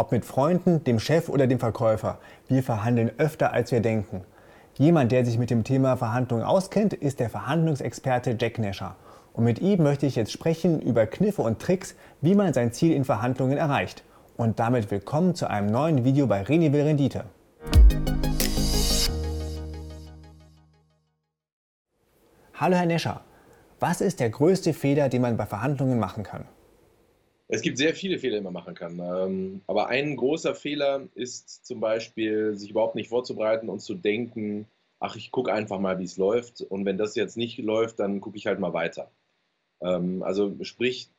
Ob mit Freunden, dem Chef oder dem Verkäufer, wir verhandeln öfter als wir denken. Jemand, der sich mit dem Thema Verhandlungen auskennt, ist der Verhandlungsexperte Jack Nescher. Und mit ihm möchte ich jetzt sprechen über Kniffe und Tricks, wie man sein Ziel in Verhandlungen erreicht. Und damit willkommen zu einem neuen Video bei Reni will Rendite. Hallo Herr Nescher, was ist der größte Fehler, den man bei Verhandlungen machen kann? Es gibt sehr viele Fehler, die man machen kann. Ähm, aber ein großer Fehler ist zum Beispiel, sich überhaupt nicht vorzubereiten und zu denken, ach, ich gucke einfach mal, wie es läuft. Und wenn das jetzt nicht läuft, dann gucke ich halt mal weiter. Ähm, also sprich,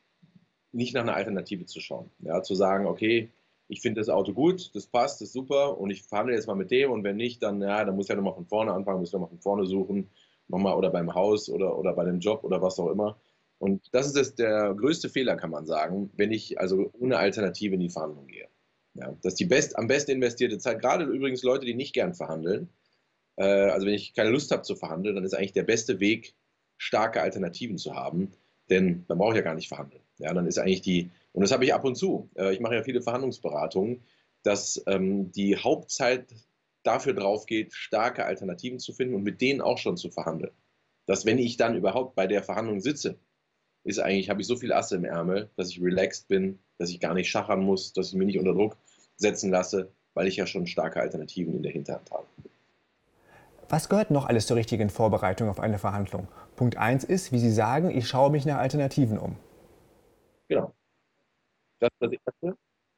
nicht nach einer Alternative zu schauen. Ja, zu sagen, okay, ich finde das Auto gut, das passt, das ist super und ich verhandle jetzt mal mit dem und wenn nicht, dann, ja, dann muss ich ja nochmal von vorne anfangen, muss ich nochmal von vorne suchen, nochmal oder beim Haus oder, oder bei dem Job oder was auch immer. Und das ist der größte Fehler, kann man sagen, wenn ich also ohne Alternative in die Verhandlung gehe. Ja, das ist die best, am besten investierte Zeit. Gerade übrigens Leute, die nicht gern verhandeln. Äh, also wenn ich keine Lust habe zu verhandeln, dann ist eigentlich der beste Weg, starke Alternativen zu haben. Denn dann brauche ich ja gar nicht verhandeln. Ja, dann ist eigentlich die, und das habe ich ab und zu. Äh, ich mache ja viele Verhandlungsberatungen, dass ähm, die Hauptzeit dafür drauf geht, starke Alternativen zu finden und mit denen auch schon zu verhandeln. Dass wenn ich dann überhaupt bei der Verhandlung sitze, ist eigentlich, habe ich so viel Asse im Ärmel, dass ich relaxed bin, dass ich gar nicht schachern muss, dass ich mich nicht unter Druck setzen lasse, weil ich ja schon starke Alternativen in der Hinterhand habe. Was gehört noch alles zur richtigen Vorbereitung auf eine Verhandlung? Punkt 1 ist, wie Sie sagen, ich schaue mich nach Alternativen um. Genau. Das ist das Erste.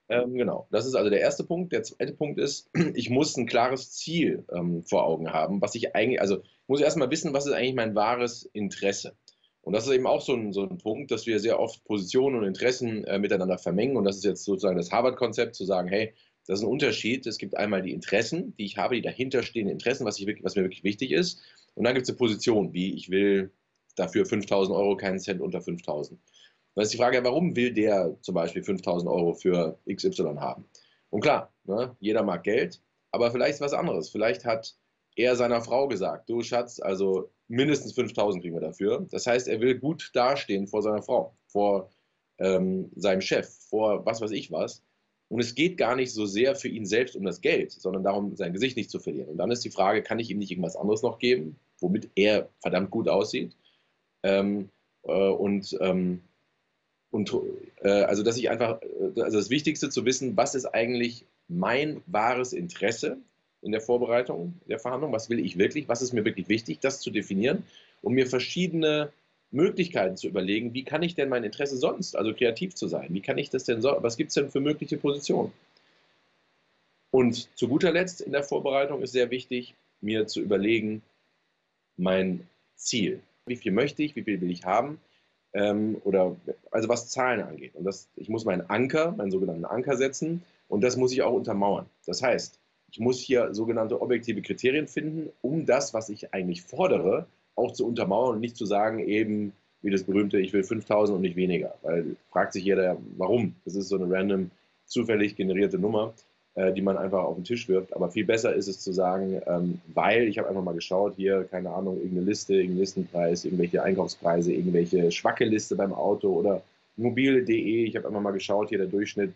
Ähm, genau. Das ist also der erste Punkt. Der zweite Punkt ist, ich muss ein klares Ziel ähm, vor Augen haben, was ich eigentlich, also ich muss erstmal wissen, was ist eigentlich mein wahres Interesse. Und das ist eben auch so ein, so ein Punkt, dass wir sehr oft Positionen und Interessen äh, miteinander vermengen. Und das ist jetzt sozusagen das Harvard-Konzept, zu sagen, hey, das ist ein Unterschied. Es gibt einmal die Interessen, die ich habe, die dahinterstehenden Interessen, was, ich wirklich, was mir wirklich wichtig ist. Und dann gibt es eine Position, wie ich will dafür 5000 Euro, keinen Cent unter 5000. Dann ist die Frage, warum will der zum Beispiel 5000 Euro für XY haben? Und klar, ne, jeder mag Geld, aber vielleicht was anderes. Vielleicht hat er seiner Frau gesagt, du Schatz, also mindestens 5000 kriegen wir dafür. Das heißt, er will gut dastehen vor seiner Frau, vor ähm, seinem Chef, vor was weiß ich was. Und es geht gar nicht so sehr für ihn selbst um das Geld, sondern darum, sein Gesicht nicht zu verlieren. Und dann ist die Frage, kann ich ihm nicht irgendwas anderes noch geben, womit er verdammt gut aussieht? Ähm, äh, und ähm, und äh, also, dass ich einfach, äh, also das Wichtigste zu wissen, was ist eigentlich mein wahres Interesse in der Vorbereitung der Verhandlung, was will ich wirklich, was ist mir wirklich wichtig, das zu definieren und mir verschiedene Möglichkeiten zu überlegen, wie kann ich denn mein Interesse sonst, also kreativ zu sein, wie kann ich das denn so, was gibt es denn für mögliche Positionen? Und zu guter Letzt in der Vorbereitung ist sehr wichtig, mir zu überlegen, mein Ziel. Wie viel möchte ich, wie viel will ich haben? Ähm, oder also was Zahlen angeht. Und das, ich muss meinen Anker, meinen sogenannten Anker setzen und das muss ich auch untermauern. Das heißt, ich muss hier sogenannte objektive Kriterien finden, um das, was ich eigentlich fordere, auch zu untermauern und nicht zu sagen, eben wie das berühmte, ich will 5000 und nicht weniger. Weil fragt sich jeder, warum? Das ist so eine random, zufällig generierte Nummer, äh, die man einfach auf den Tisch wirft. Aber viel besser ist es zu sagen, ähm, weil ich habe einfach mal geschaut, hier, keine Ahnung, irgendeine Liste, irgendein Listenpreis, irgendwelche Einkaufspreise, irgendwelche schwacke Liste beim Auto oder mobile.de. Ich habe einfach mal geschaut, hier der Durchschnitt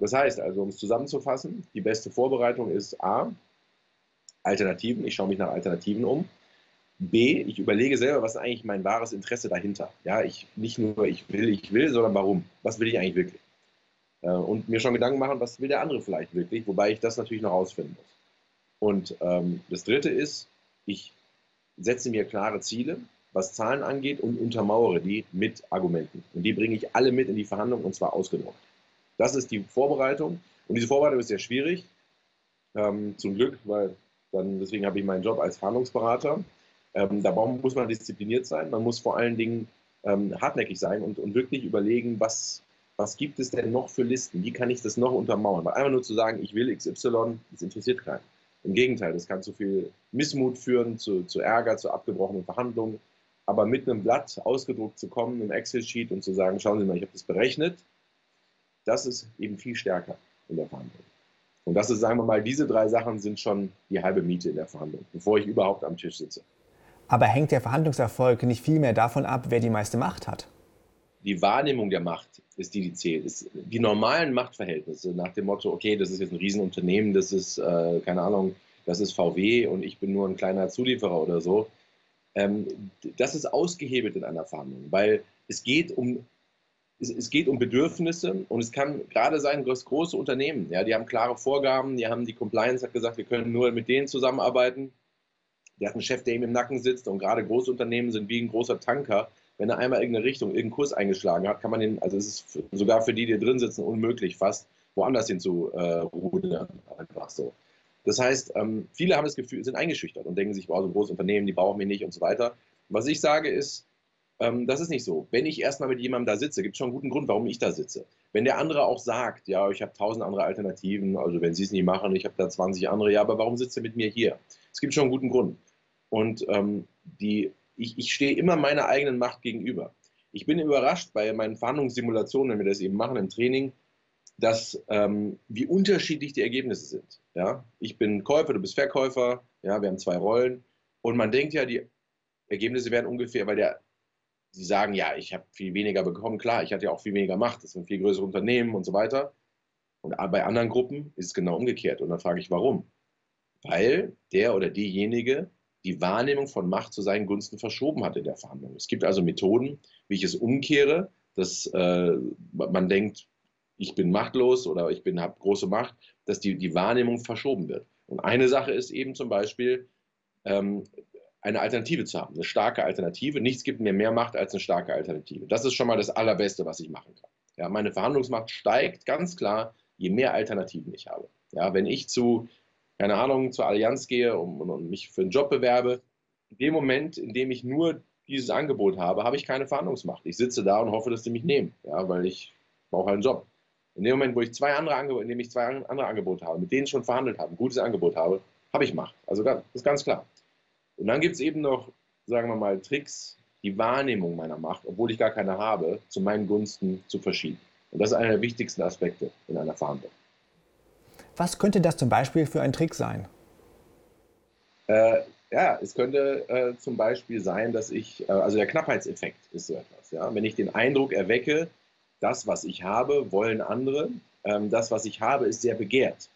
das heißt also, um es zusammenzufassen, die beste Vorbereitung ist A, Alternativen, ich schaue mich nach Alternativen um. B, ich überlege selber, was ist eigentlich mein wahres Interesse dahinter. Ja, ich nicht nur ich will, ich will, sondern warum. Was will ich eigentlich wirklich? Äh, und mir schon Gedanken machen, was will der andere vielleicht wirklich, wobei ich das natürlich noch rausfinden muss. Und ähm, das dritte ist, ich setze mir klare Ziele, was Zahlen angeht und untermauere die mit Argumenten. Und die bringe ich alle mit in die Verhandlung und zwar ausgedruckt. Das ist die Vorbereitung. Und diese Vorbereitung ist sehr schwierig, ähm, zum Glück, weil dann, deswegen habe ich meinen Job als Verhandlungsberater. Ähm, da muss man diszipliniert sein. Man muss vor allen Dingen ähm, hartnäckig sein und, und wirklich überlegen, was, was gibt es denn noch für Listen? Wie kann ich das noch untermauern? Weil einfach nur zu sagen, ich will XY, das interessiert keinen. Im Gegenteil, das kann zu viel Missmut führen, zu, zu Ärger, zu abgebrochenen Verhandlungen. Aber mit einem Blatt ausgedruckt zu kommen, einem Excel-Sheet und zu sagen, schauen Sie mal, ich habe das berechnet, das ist eben viel stärker in der Verhandlung. Und das ist, sagen wir mal, diese drei Sachen sind schon die halbe Miete in der Verhandlung, bevor ich überhaupt am Tisch sitze. Aber hängt der Verhandlungserfolg nicht viel mehr davon ab, wer die meiste Macht hat? die Wahrnehmung der Macht ist die, die zählt. Ist die normalen Machtverhältnisse nach dem Motto, okay, das ist jetzt ein Riesenunternehmen, das ist, äh, keine Ahnung, das ist VW und ich bin nur ein kleiner Zulieferer oder so. Ähm, das ist ausgehebelt in einer Verhandlung, weil es geht um es, es, geht um Bedürfnisse und es kann gerade sein, dass große Unternehmen, ja, die haben klare Vorgaben, die haben die Compliance hat gesagt, wir können nur mit denen zusammenarbeiten. Der hat einen Chef, der ihm im Nacken sitzt und gerade große Unternehmen sind wie ein großer Tanker. Wenn er einmal irgendeine Richtung, irgendeinen Kurs eingeschlagen hat, kann man den, also es ist sogar für die, die drin sitzen, unmöglich fast, woanders hin zu äh, rudern. Einfach so. Das heißt, ähm, viele haben das Gefühl, sind eingeschüchtert und denken sich, wow, so ein großes Unternehmen, die brauchen mich nicht und so weiter. Was ich sage ist, ähm, das ist nicht so. Wenn ich erstmal mit jemandem da sitze, gibt es schon einen guten Grund, warum ich da sitze. Wenn der andere auch sagt, ja, ich habe tausend andere Alternativen, also wenn Sie es nicht machen, ich habe da 20 andere, ja, aber warum sitzt er mit mir hier? Es gibt schon einen guten Grund. Und ähm, die, ich, ich stehe immer meiner eigenen Macht gegenüber. Ich bin überrascht bei meinen Verhandlungssimulationen, wenn wir das eben machen im Training, dass ähm, wie unterschiedlich die Ergebnisse sind. Ja? Ich bin Käufer, du bist Verkäufer, ja, wir haben zwei Rollen und man denkt ja, die Ergebnisse werden ungefähr, weil der sie sagen, ja, ich habe viel weniger bekommen. Klar, ich hatte ja auch viel weniger Macht, das sind viel größere Unternehmen und so weiter. Und bei anderen Gruppen ist es genau umgekehrt. Und dann frage ich, warum? Weil der oder diejenige die Wahrnehmung von Macht zu seinen Gunsten verschoben hat in der Verhandlung. Es gibt also Methoden, wie ich es umkehre, dass äh, man denkt, ich bin machtlos oder ich habe große Macht, dass die, die Wahrnehmung verschoben wird. Und eine Sache ist eben zum Beispiel, ähm, eine Alternative zu haben, eine starke Alternative. Nichts gibt mir mehr Macht als eine starke Alternative. Das ist schon mal das Allerbeste, was ich machen kann. Ja, meine Verhandlungsmacht steigt ganz klar, je mehr Alternativen ich habe. Ja, wenn ich zu, keine Ahnung, zur Allianz gehe und, und mich für einen Job bewerbe, in dem Moment, in dem ich nur dieses Angebot habe, habe ich keine Verhandlungsmacht. Ich sitze da und hoffe, dass sie mich nehmen, ja, weil ich brauche halt einen Job. In dem Moment, wo ich zwei andere Angebote, in dem ich zwei andere Angebote habe, mit denen ich schon verhandelt habe, ein gutes Angebot habe, habe ich Macht. Also das ist ganz klar. Und dann gibt es eben noch, sagen wir mal, Tricks, die Wahrnehmung meiner Macht, obwohl ich gar keine habe, zu meinen Gunsten zu verschieben. Und das ist einer der wichtigsten Aspekte in einer Verhandlung. Was könnte das zum Beispiel für ein Trick sein? Äh, ja, es könnte äh, zum Beispiel sein, dass ich, äh, also der Knappheitseffekt ist so etwas. Ja? Wenn ich den Eindruck erwecke, das, was ich habe, wollen andere, ähm, das, was ich habe, ist sehr begehrt.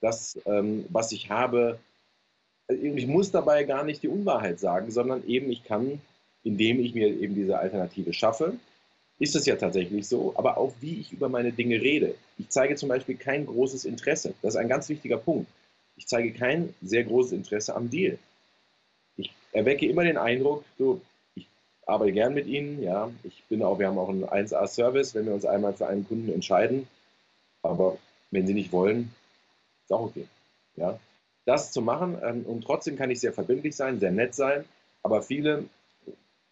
Das, ähm, was ich habe, ich muss dabei gar nicht die Unwahrheit sagen, sondern eben ich kann, indem ich mir eben diese Alternative schaffe, ist es ja tatsächlich so, aber auch wie ich über meine Dinge rede. Ich zeige zum Beispiel kein großes Interesse. Das ist ein ganz wichtiger Punkt. Ich zeige kein sehr großes Interesse am Deal. Ich erwecke immer den Eindruck, so, ich arbeite gern mit Ihnen, ja, ich bin auch, wir haben auch einen 1A-Service, wenn wir uns einmal für einen Kunden entscheiden, aber wenn Sie nicht wollen, ist auch okay. Ja das zu machen. Ähm, und trotzdem kann ich sehr verbindlich sein, sehr nett sein. Aber viele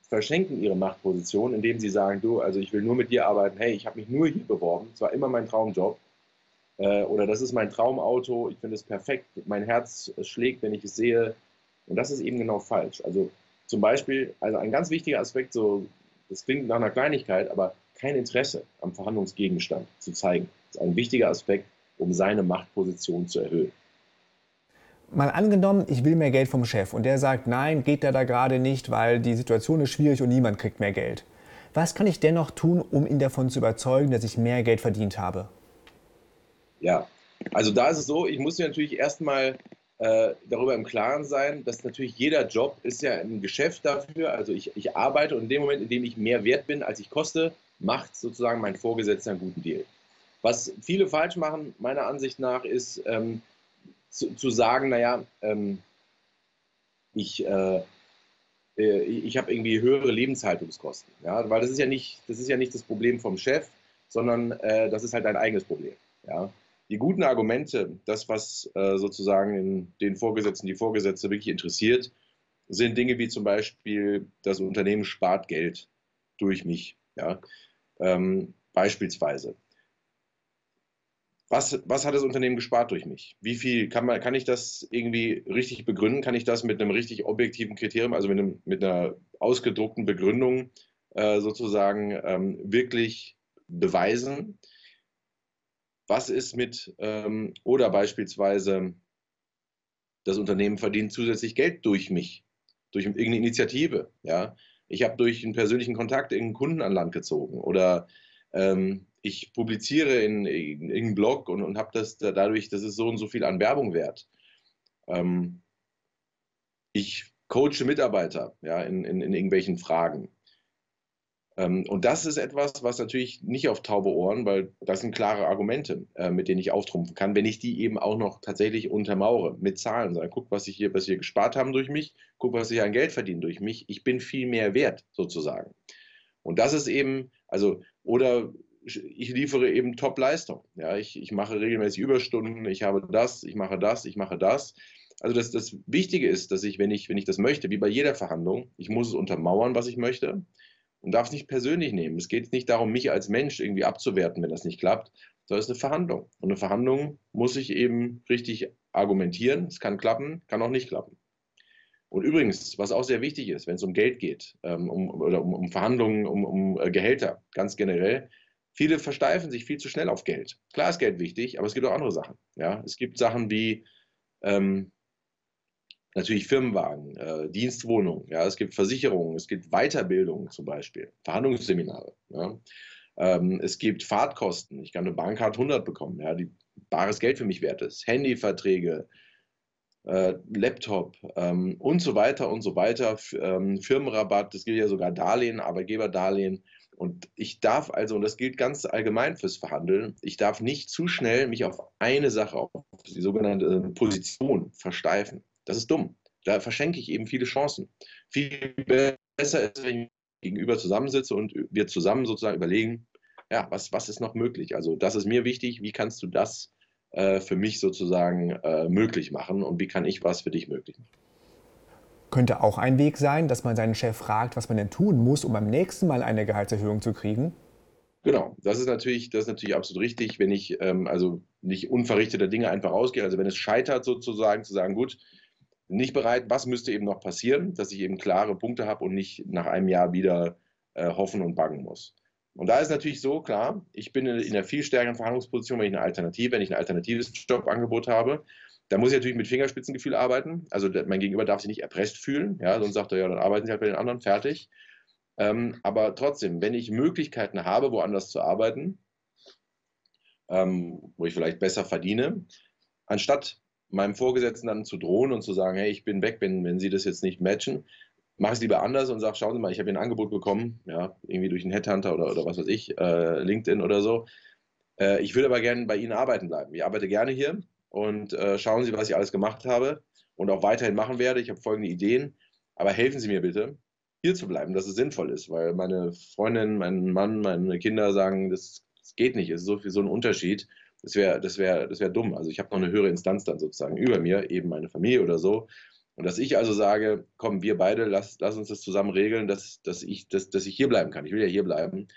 verschenken ihre Machtposition, indem sie sagen, du, also ich will nur mit dir arbeiten, hey, ich habe mich nur hier beworben, es war immer mein Traumjob. Äh, oder das ist mein Traumauto, ich finde es perfekt, mein Herz schlägt, wenn ich es sehe. Und das ist eben genau falsch. Also zum Beispiel, also ein ganz wichtiger Aspekt, so, das klingt nach einer Kleinigkeit, aber kein Interesse am Verhandlungsgegenstand zu zeigen, ist ein wichtiger Aspekt, um seine Machtposition zu erhöhen. Mal angenommen, ich will mehr Geld vom Chef und der sagt, nein, geht da da gerade nicht, weil die Situation ist schwierig und niemand kriegt mehr Geld. Was kann ich dennoch tun, um ihn davon zu überzeugen, dass ich mehr Geld verdient habe? Ja, also da ist es so, ich muss mir natürlich erstmal äh, darüber im Klaren sein, dass natürlich jeder Job ist ja ein Geschäft dafür. Also ich, ich arbeite und in dem Moment, in dem ich mehr wert bin, als ich koste, macht sozusagen mein Vorgesetzter einen guten Deal. Was viele falsch machen, meiner Ansicht nach, ist, ähm, zu, zu sagen, naja, ähm, ich, äh, äh, ich habe irgendwie höhere Lebenshaltungskosten. Ja? Weil das ist ja nicht das, ist ja nicht das Problem vom Chef, sondern äh, das ist halt dein eigenes Problem. Ja? Die guten Argumente, das, was äh, sozusagen den Vorgesetzten, die Vorgesetzte wirklich interessiert, sind Dinge wie zum Beispiel, das Unternehmen spart Geld durch mich. Ja? Ähm, beispielsweise was, was hat das Unternehmen gespart durch mich? Wie viel kann man, kann ich das irgendwie richtig begründen? Kann ich das mit einem richtig objektiven Kriterium, also mit, einem, mit einer ausgedruckten Begründung äh, sozusagen ähm, wirklich beweisen? Was ist mit, ähm, oder beispielsweise, das Unternehmen verdient zusätzlich Geld durch mich, durch irgendeine Initiative, ja? Ich habe durch einen persönlichen Kontakt irgendeinen Kunden an Land gezogen oder ähm, ich publiziere in, in irgendeinem Blog und, und habe das dadurch, das ist so und so viel an Werbung wert. Ähm, ich coache Mitarbeiter ja, in, in, in irgendwelchen Fragen. Ähm, und das ist etwas, was natürlich nicht auf taube Ohren, weil das sind klare Argumente, äh, mit denen ich auftrumpfen kann, wenn ich die eben auch noch tatsächlich untermauere mit Zahlen. Sage, guck, was ich hier, was wir gespart haben durch mich, guck, was ich an Geld verdiene durch mich. Ich bin viel mehr wert, sozusagen. Und das ist eben, also, oder ich liefere eben Top-Leistung. Ja, ich, ich mache regelmäßig Überstunden, ich habe das, ich mache das, ich mache das. Also das, das Wichtige ist, dass ich, wenn ich, wenn ich das möchte, wie bei jeder Verhandlung, ich muss es untermauern, was ich möchte und darf es nicht persönlich nehmen. Es geht nicht darum, mich als Mensch irgendwie abzuwerten, wenn das nicht klappt, sondern es ist eine Verhandlung. Und eine Verhandlung muss ich eben richtig argumentieren. Es kann klappen, kann auch nicht klappen. Und übrigens, was auch sehr wichtig ist, wenn es um Geld geht, ähm, um, oder um, um Verhandlungen, um, um äh, Gehälter, ganz generell, viele versteifen sich viel zu schnell auf Geld. Klar ist Geld wichtig, aber es gibt auch andere Sachen. Ja? Es gibt Sachen wie ähm, natürlich Firmenwagen, äh, Dienstwohnungen, ja, es gibt Versicherungen, es gibt Weiterbildung zum Beispiel, Verhandlungsseminare. Ja. Ähm, es gibt Fahrtkosten. Ich kann eine Bahncard 100 bekommen, ja, die bares Geld für mich wert ist. Handyverträge, Laptop ähm, und so weiter und so weiter. F ähm, Firmenrabatt, das gilt ja sogar Darlehen, Arbeitgeberdarlehen. Und ich darf also, und das gilt ganz allgemein fürs Verhandeln, ich darf nicht zu schnell mich auf eine Sache, auf die sogenannte Position versteifen. Das ist dumm. Da verschenke ich eben viele Chancen. Viel besser ist, wenn ich gegenüber zusammensitze und wir zusammen sozusagen überlegen, ja, was, was ist noch möglich? Also das ist mir wichtig, wie kannst du das äh, für mich sozusagen äh, möglich machen und wie kann ich was für dich möglich machen? Könnte auch ein Weg sein, dass man seinen Chef fragt, was man denn tun muss, um beim nächsten Mal eine Gehaltserhöhung zu kriegen? Genau, das ist natürlich, das ist natürlich absolut richtig, wenn ich ähm, also nicht unverrichteter Dinge einfach ausgehe. Also wenn es scheitert sozusagen, zu sagen, gut, nicht bereit, was müsste eben noch passieren, dass ich eben klare Punkte habe und nicht nach einem Jahr wieder äh, hoffen und bangen muss. Und da ist natürlich so, klar, ich bin in, in einer viel stärkeren Verhandlungsposition, wenn ich eine Alternative, wenn ich ein alternatives Jobangebot habe. Da muss ich natürlich mit Fingerspitzengefühl arbeiten. Also mein Gegenüber darf sich nicht erpresst fühlen, ja, sonst sagt er, ja, dann arbeiten Sie halt bei den anderen, fertig. Ähm, aber trotzdem, wenn ich Möglichkeiten habe, woanders zu arbeiten, ähm, wo ich vielleicht besser verdiene, anstatt meinem Vorgesetzten dann zu drohen und zu sagen, hey, ich bin weg, wenn, wenn Sie das jetzt nicht matchen, mache ich es lieber anders und sage, schauen Sie mal, ich habe hier ein Angebot bekommen, ja, irgendwie durch einen Headhunter oder, oder was weiß ich, äh, LinkedIn oder so. Äh, ich würde aber gerne bei Ihnen arbeiten bleiben. Ich arbeite gerne hier und äh, schauen Sie, was ich alles gemacht habe und auch weiterhin machen werde. Ich habe folgende Ideen, aber helfen Sie mir bitte, hier zu bleiben, dass es sinnvoll ist, weil meine Freundin, mein Mann, meine Kinder sagen, das, das geht nicht, es ist so viel so ein Unterschied. Das wäre das wär, das wär dumm. Also ich habe noch eine höhere Instanz dann sozusagen über mir, eben meine Familie oder so. Und dass ich also sage, komm, wir beide, lass, lass uns das zusammen regeln, dass, dass, ich, dass, dass ich hier bleiben kann. Ich will ja hier bleiben.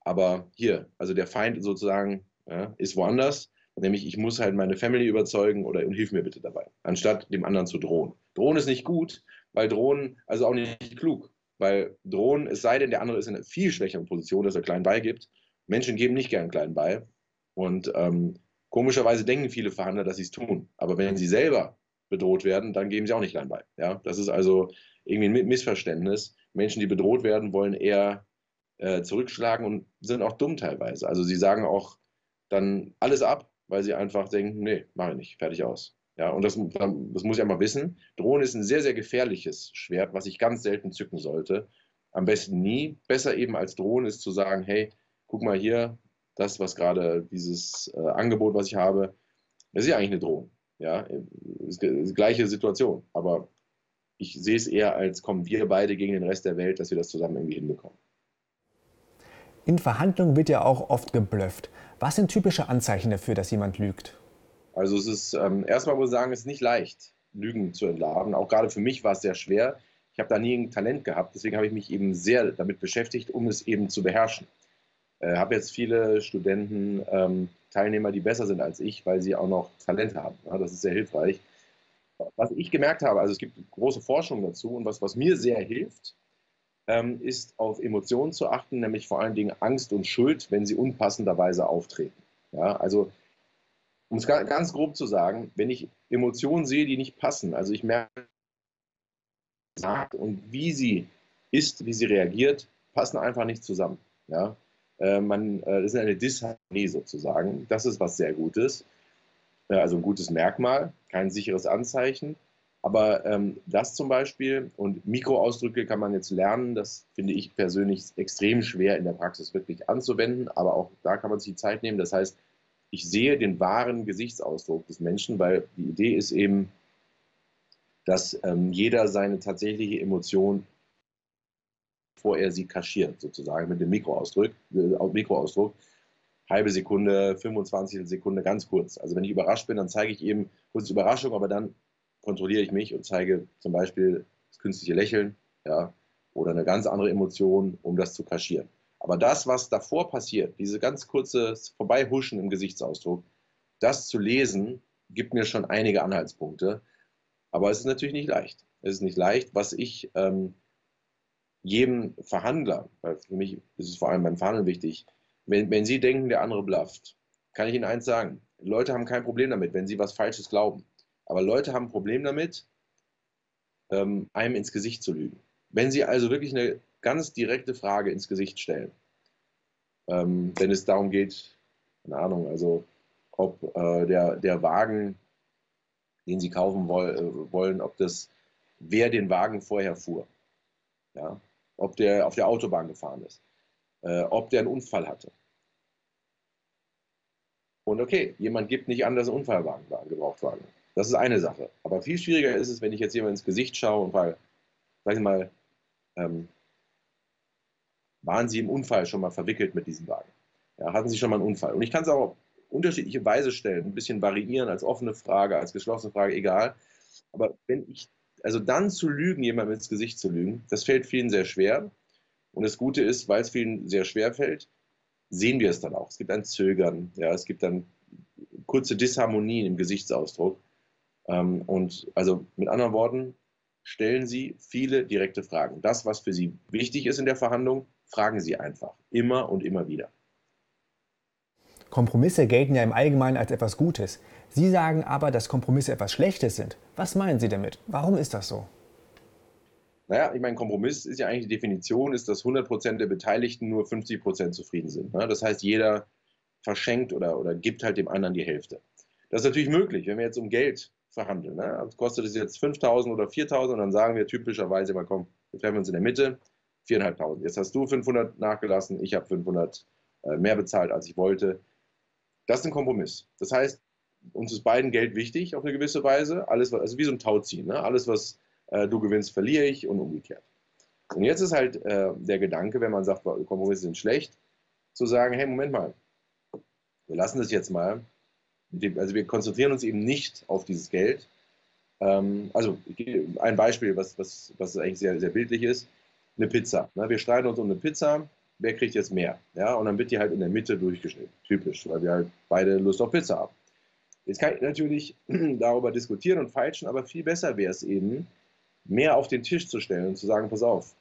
Aber hier, also der Feind sozusagen ja, ist woanders. Nämlich, ich muss halt meine Family überzeugen oder und hilf mir bitte dabei, anstatt dem anderen zu drohen. Drohen ist nicht gut, weil drohen, also auch nicht klug. Weil drohen, es sei denn, der andere ist in einer viel schwächeren Position, dass er klein beigibt. Menschen geben nicht gern klein bei. Und ähm, komischerweise denken viele Verhandler, dass sie es tun. Aber wenn sie selber bedroht werden, dann geben sie auch nicht klein bei. Ja? Das ist also irgendwie ein Missverständnis. Menschen, die bedroht werden, wollen eher äh, zurückschlagen und sind auch dumm teilweise. Also sie sagen auch dann alles ab, weil sie einfach denken, nee, mache ich nicht, fertig aus. Ja, und das, das muss ich einmal wissen. Drohen ist ein sehr, sehr gefährliches Schwert, was ich ganz selten zücken sollte. Am besten nie. Besser eben als Drohen ist zu sagen, hey, guck mal hier, das, was gerade dieses äh, Angebot, was ich habe, das ist ja eigentlich eine Drohung. Ja, gleiche Situation. Aber ich sehe es eher als, kommen wir beide gegen den Rest der Welt, dass wir das zusammen irgendwie hinbekommen. In Verhandlungen wird ja auch oft geblufft. Was sind typische Anzeichen dafür, dass jemand lügt? Also es ist, ähm, erstmal muss ich sagen, es ist nicht leicht, Lügen zu entlarven. Auch gerade für mich war es sehr schwer. Ich habe da nie ein Talent gehabt, deswegen habe ich mich eben sehr damit beschäftigt, um es eben zu beherrschen. Äh, habe jetzt viele Studenten, ähm, Teilnehmer, die besser sind als ich, weil sie auch noch Talent haben. Ja, das ist sehr hilfreich. Was ich gemerkt habe, also es gibt große Forschung dazu und was, was mir sehr hilft, ähm, ist auf Emotionen zu achten, nämlich vor allen Dingen Angst und Schuld, wenn sie unpassenderweise auftreten. Ja, also um es ganz grob zu sagen, wenn ich Emotionen sehe, die nicht passen, also ich merke, und wie sie ist, wie sie reagiert, passen einfach nicht zusammen. Ja? Äh, man, äh, das ist eine Disharmonie sozusagen. Das ist was sehr Gutes. Äh, also ein gutes Merkmal, kein sicheres Anzeichen. Aber ähm, das zum Beispiel und Mikroausdrücke kann man jetzt lernen, das finde ich persönlich extrem schwer in der Praxis wirklich anzuwenden, aber auch da kann man sich die Zeit nehmen. Das heißt, ich sehe den wahren Gesichtsausdruck des Menschen, weil die Idee ist eben, dass ähm, jeder seine tatsächliche Emotion, bevor er sie kaschiert, sozusagen mit dem Mikroausdruck, äh, Mikroausdruck halbe Sekunde, 25 Sekunde, ganz kurz. Also wenn ich überrascht bin, dann zeige ich eben kurz Überraschung, aber dann kontrolliere ich mich und zeige zum Beispiel das künstliche Lächeln ja, oder eine ganz andere Emotion, um das zu kaschieren. Aber das, was davor passiert, diese ganz kurze Vorbeihuschen im Gesichtsausdruck, das zu lesen, gibt mir schon einige Anhaltspunkte. Aber es ist natürlich nicht leicht. Es ist nicht leicht, was ich ähm, jedem Verhandler, weil für mich ist es vor allem beim Verhandeln wichtig, wenn, wenn Sie denken, der andere blufft, kann ich Ihnen eins sagen. Leute haben kein Problem damit, wenn sie was Falsches glauben. Aber Leute haben ein Problem damit, ähm, einem ins Gesicht zu lügen. Wenn Sie also wirklich eine ganz direkte Frage ins Gesicht stellen, ähm, wenn es darum geht, keine Ahnung, also ob äh, der, der Wagen, den Sie kaufen woll, äh, wollen, ob das, wer den Wagen vorher fuhr, ja, ob der auf der Autobahn gefahren ist, äh, ob der einen Unfall hatte. Und okay, jemand gibt nicht an, dass ein Unfallwagen war, ein Gebrauchtwagen. Das ist eine Sache. Aber viel schwieriger ist es, wenn ich jetzt jemand ins Gesicht schaue und weil, sag ich mal, ähm, waren Sie im Unfall schon mal verwickelt mit diesem Wagen? Ja, hatten Sie schon mal einen Unfall? Und ich kann es auch auf unterschiedliche Weise stellen, ein bisschen variieren als offene Frage, als geschlossene Frage, egal. Aber wenn ich, also dann zu lügen, jemandem ins Gesicht zu lügen, das fällt vielen sehr schwer. Und das Gute ist, weil es vielen sehr schwer fällt, sehen wir es dann auch. Es gibt ein Zögern, ja, es gibt dann kurze Disharmonien im Gesichtsausdruck. Ähm, und also mit anderen Worten, stellen Sie viele direkte Fragen. Das, was für Sie wichtig ist in der Verhandlung, fragen Sie einfach. Immer und immer wieder. Kompromisse gelten ja im Allgemeinen als etwas Gutes. Sie sagen aber, dass Kompromisse etwas Schlechtes sind. Was meinen Sie damit? Warum ist das so? Naja, ich meine, Kompromiss ist ja eigentlich die Definition, ist, dass 100% der Beteiligten nur 50% zufrieden sind. Ne? Das heißt, jeder verschenkt oder, oder gibt halt dem anderen die Hälfte. Das ist natürlich möglich, wenn wir jetzt um Geld verhandeln. Ne? Also kostet es jetzt 5.000 oder 4.000 und dann sagen wir typischerweise immer, komm, wir treffen uns in der Mitte, 4.500. Jetzt hast du 500 nachgelassen, ich habe 500 äh, mehr bezahlt, als ich wollte. Das ist ein Kompromiss. Das heißt, uns ist beiden Geld wichtig auf eine gewisse Weise. Alles, also wie so ein Tauziehen. Ne? Alles, was äh, du gewinnst, verliere ich und umgekehrt. Und jetzt ist halt äh, der Gedanke, wenn man sagt, Kompromisse sind schlecht, zu sagen, hey, Moment mal, wir lassen das jetzt mal. Also wir konzentrieren uns eben nicht auf dieses Geld. Ähm, also ein Beispiel, was, was, was eigentlich sehr, sehr bildlich ist, eine Pizza. Ne? Wir streiten uns um eine Pizza, wer kriegt jetzt mehr? Ja? Und dann wird die halt in der Mitte durchgeschnitten. Typisch, weil wir halt beide Lust auf Pizza haben. Jetzt kann ich natürlich darüber diskutieren und feilschen, aber viel besser wäre es eben, mehr auf den Tisch zu stellen und zu sagen, pass auf,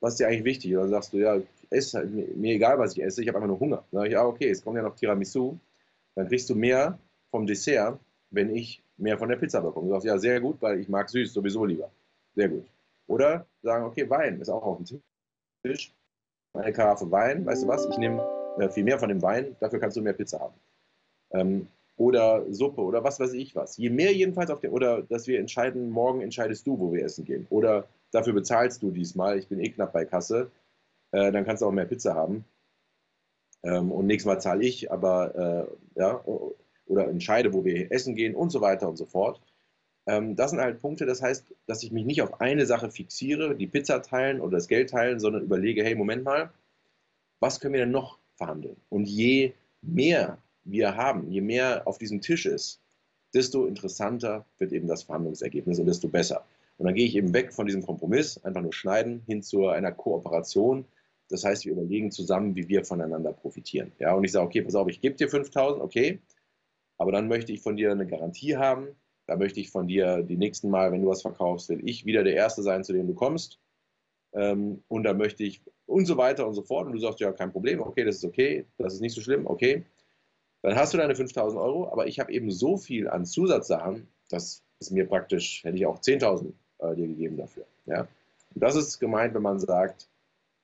was ist dir eigentlich wichtig? Oder sagst du, ja, esse halt, mir egal, was ich esse, ich habe einfach nur Hunger. Dann sage ich, ja, okay, es kommt ja noch Tiramisu, dann kriegst du mehr vom Dessert, wenn ich mehr von der Pizza bekomme. Du sagst, ja, sehr gut, weil ich mag süß sowieso lieber. Sehr gut. Oder sagen, okay, Wein ist auch auf dem Tisch. Eine Karaffe Wein, weißt du was, ich nehme äh, viel mehr von dem Wein, dafür kannst du mehr Pizza haben. Ähm, oder Suppe oder was weiß ich was. Je mehr jedenfalls auf der, oder dass wir entscheiden, morgen entscheidest du, wo wir essen gehen. Oder dafür bezahlst du diesmal, ich bin eh knapp bei Kasse, äh, dann kannst du auch mehr Pizza haben. Ähm, und nächstes Mal zahle ich, aber äh, ja, oder entscheide, wo wir essen gehen und so weiter und so fort. Ähm, das sind halt Punkte, das heißt, dass ich mich nicht auf eine Sache fixiere, die Pizza teilen oder das Geld teilen, sondern überlege, hey, Moment mal, was können wir denn noch verhandeln? Und je mehr wir haben, je mehr auf diesem Tisch ist, desto interessanter wird eben das Verhandlungsergebnis und desto besser. Und dann gehe ich eben weg von diesem Kompromiss, einfach nur schneiden, hin zu einer Kooperation. Das heißt, wir überlegen zusammen, wie wir voneinander profitieren. Ja, und ich sage, okay, pass auf, ich gebe dir 5000, okay, aber dann möchte ich von dir eine Garantie haben. Da möchte ich von dir die nächsten Mal, wenn du was verkaufst, will ich wieder der Erste sein, zu dem du kommst. Ähm, und da möchte ich und so weiter und so fort. Und du sagst, ja, kein Problem, okay, das ist okay, das ist nicht so schlimm, okay dann hast du deine 5000 Euro, aber ich habe eben so viel an Zusatzsachen, dass es mir praktisch, hätte ich auch 10.000 äh, dir gegeben dafür. Ja? Das ist gemeint, wenn man sagt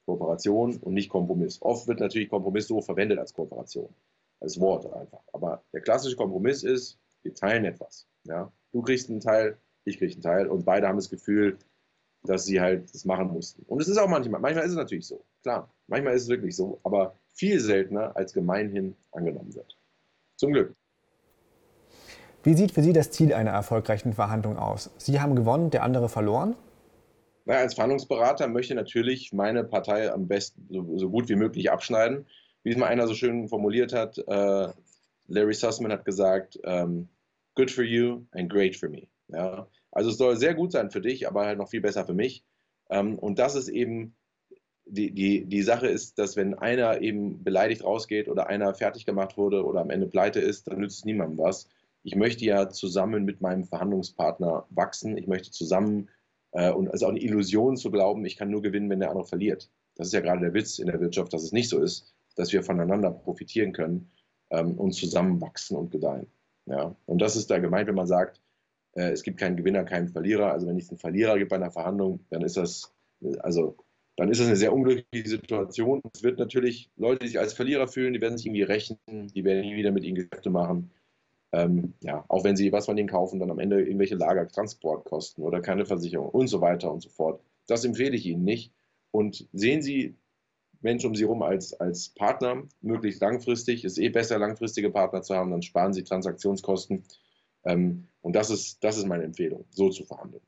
Kooperation und nicht Kompromiss. Oft wird natürlich Kompromiss so verwendet als Kooperation, als Wort einfach. Aber der klassische Kompromiss ist, wir teilen etwas. Ja? Du kriegst einen Teil, ich kriege einen Teil und beide haben das Gefühl, dass sie halt das machen mussten. Und es ist auch manchmal, manchmal ist es natürlich so, klar, manchmal ist es wirklich so, aber viel seltener als gemeinhin angenommen wird. Zum Glück. Wie sieht für Sie das Ziel einer erfolgreichen Verhandlung aus? Sie haben gewonnen, der andere verloren? Naja, als Verhandlungsberater möchte natürlich meine Partei am besten so, so, gut wie möglich abschneiden. Wie es mal einer so schön formuliert hat, äh, Larry Sussman hat gesagt, ähm, good for you and great for me. Ja? Also es soll sehr gut sein für dich, aber halt noch viel besser für mich. Ähm, und das ist eben, die, die, die Sache ist, dass wenn einer eben beleidigt rausgeht oder einer fertig gemacht wurde oder am Ende pleite ist, dann nützt es niemandem was. Ich möchte ja zusammen mit meinem Verhandlungspartner wachsen. Ich möchte zusammen, äh, und es ist auch eine Illusion zu glauben, ich kann nur gewinnen, wenn der andere verliert. Das ist ja gerade der Witz in der Wirtschaft, dass es nicht so ist, dass wir voneinander profitieren können ähm, und zusammen wachsen und gedeihen. Ja? Und das ist da gemeint, wenn man sagt, äh, es gibt keinen Gewinner, keinen Verlierer. Also wenn es einen Verlierer gibt bei einer Verhandlung, dann ist das, also dann ist das eine sehr unglückliche Situation. Es wird natürlich Leute, die sich als Verlierer fühlen, die werden sich irgendwie rächen, die werden nie wieder mit ihnen Geschäfte machen. Ähm, ja, auch wenn sie was von denen kaufen, dann am Ende irgendwelche Lagertransportkosten oder keine Versicherung und so weiter und so fort. Das empfehle ich Ihnen nicht. Und sehen Sie Menschen um Sie herum als, als Partner, möglichst langfristig. Es ist eh besser, langfristige Partner zu haben, dann sparen Sie Transaktionskosten. Ähm, und das ist, das ist meine Empfehlung, so zu verhandeln.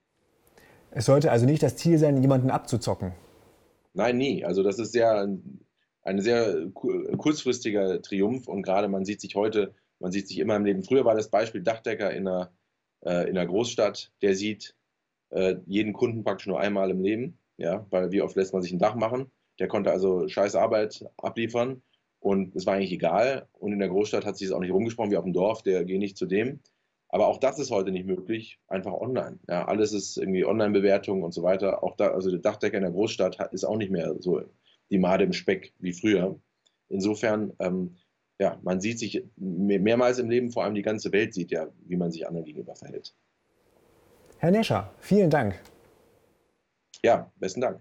Es sollte also nicht das Ziel sein, jemanden abzuzocken. Nein, nie. Also das ist sehr ein sehr kurzfristiger Triumph und gerade man sieht sich heute, man sieht sich immer im Leben. Früher war das Beispiel Dachdecker in einer, äh, in einer Großstadt, der sieht äh, jeden Kunden praktisch nur einmal im Leben, ja, weil wie oft lässt man sich ein Dach machen? Der konnte also scheiß Arbeit abliefern und es war eigentlich egal. Und in der Großstadt hat sich es auch nicht rumgesprochen wie auf dem Dorf, der geht nicht zu dem. Aber auch das ist heute nicht möglich, einfach online. Ja, alles ist irgendwie Online-Bewertung und so weiter. Auch da, also der Dachdecker in der Großstadt ist auch nicht mehr so die Made im Speck wie früher. Insofern, ähm, ja, man sieht sich mehrmals im Leben, vor allem die ganze Welt sieht ja, wie man sich anderen gegenüber verhält. Herr Nescher, vielen Dank. Ja, besten Dank.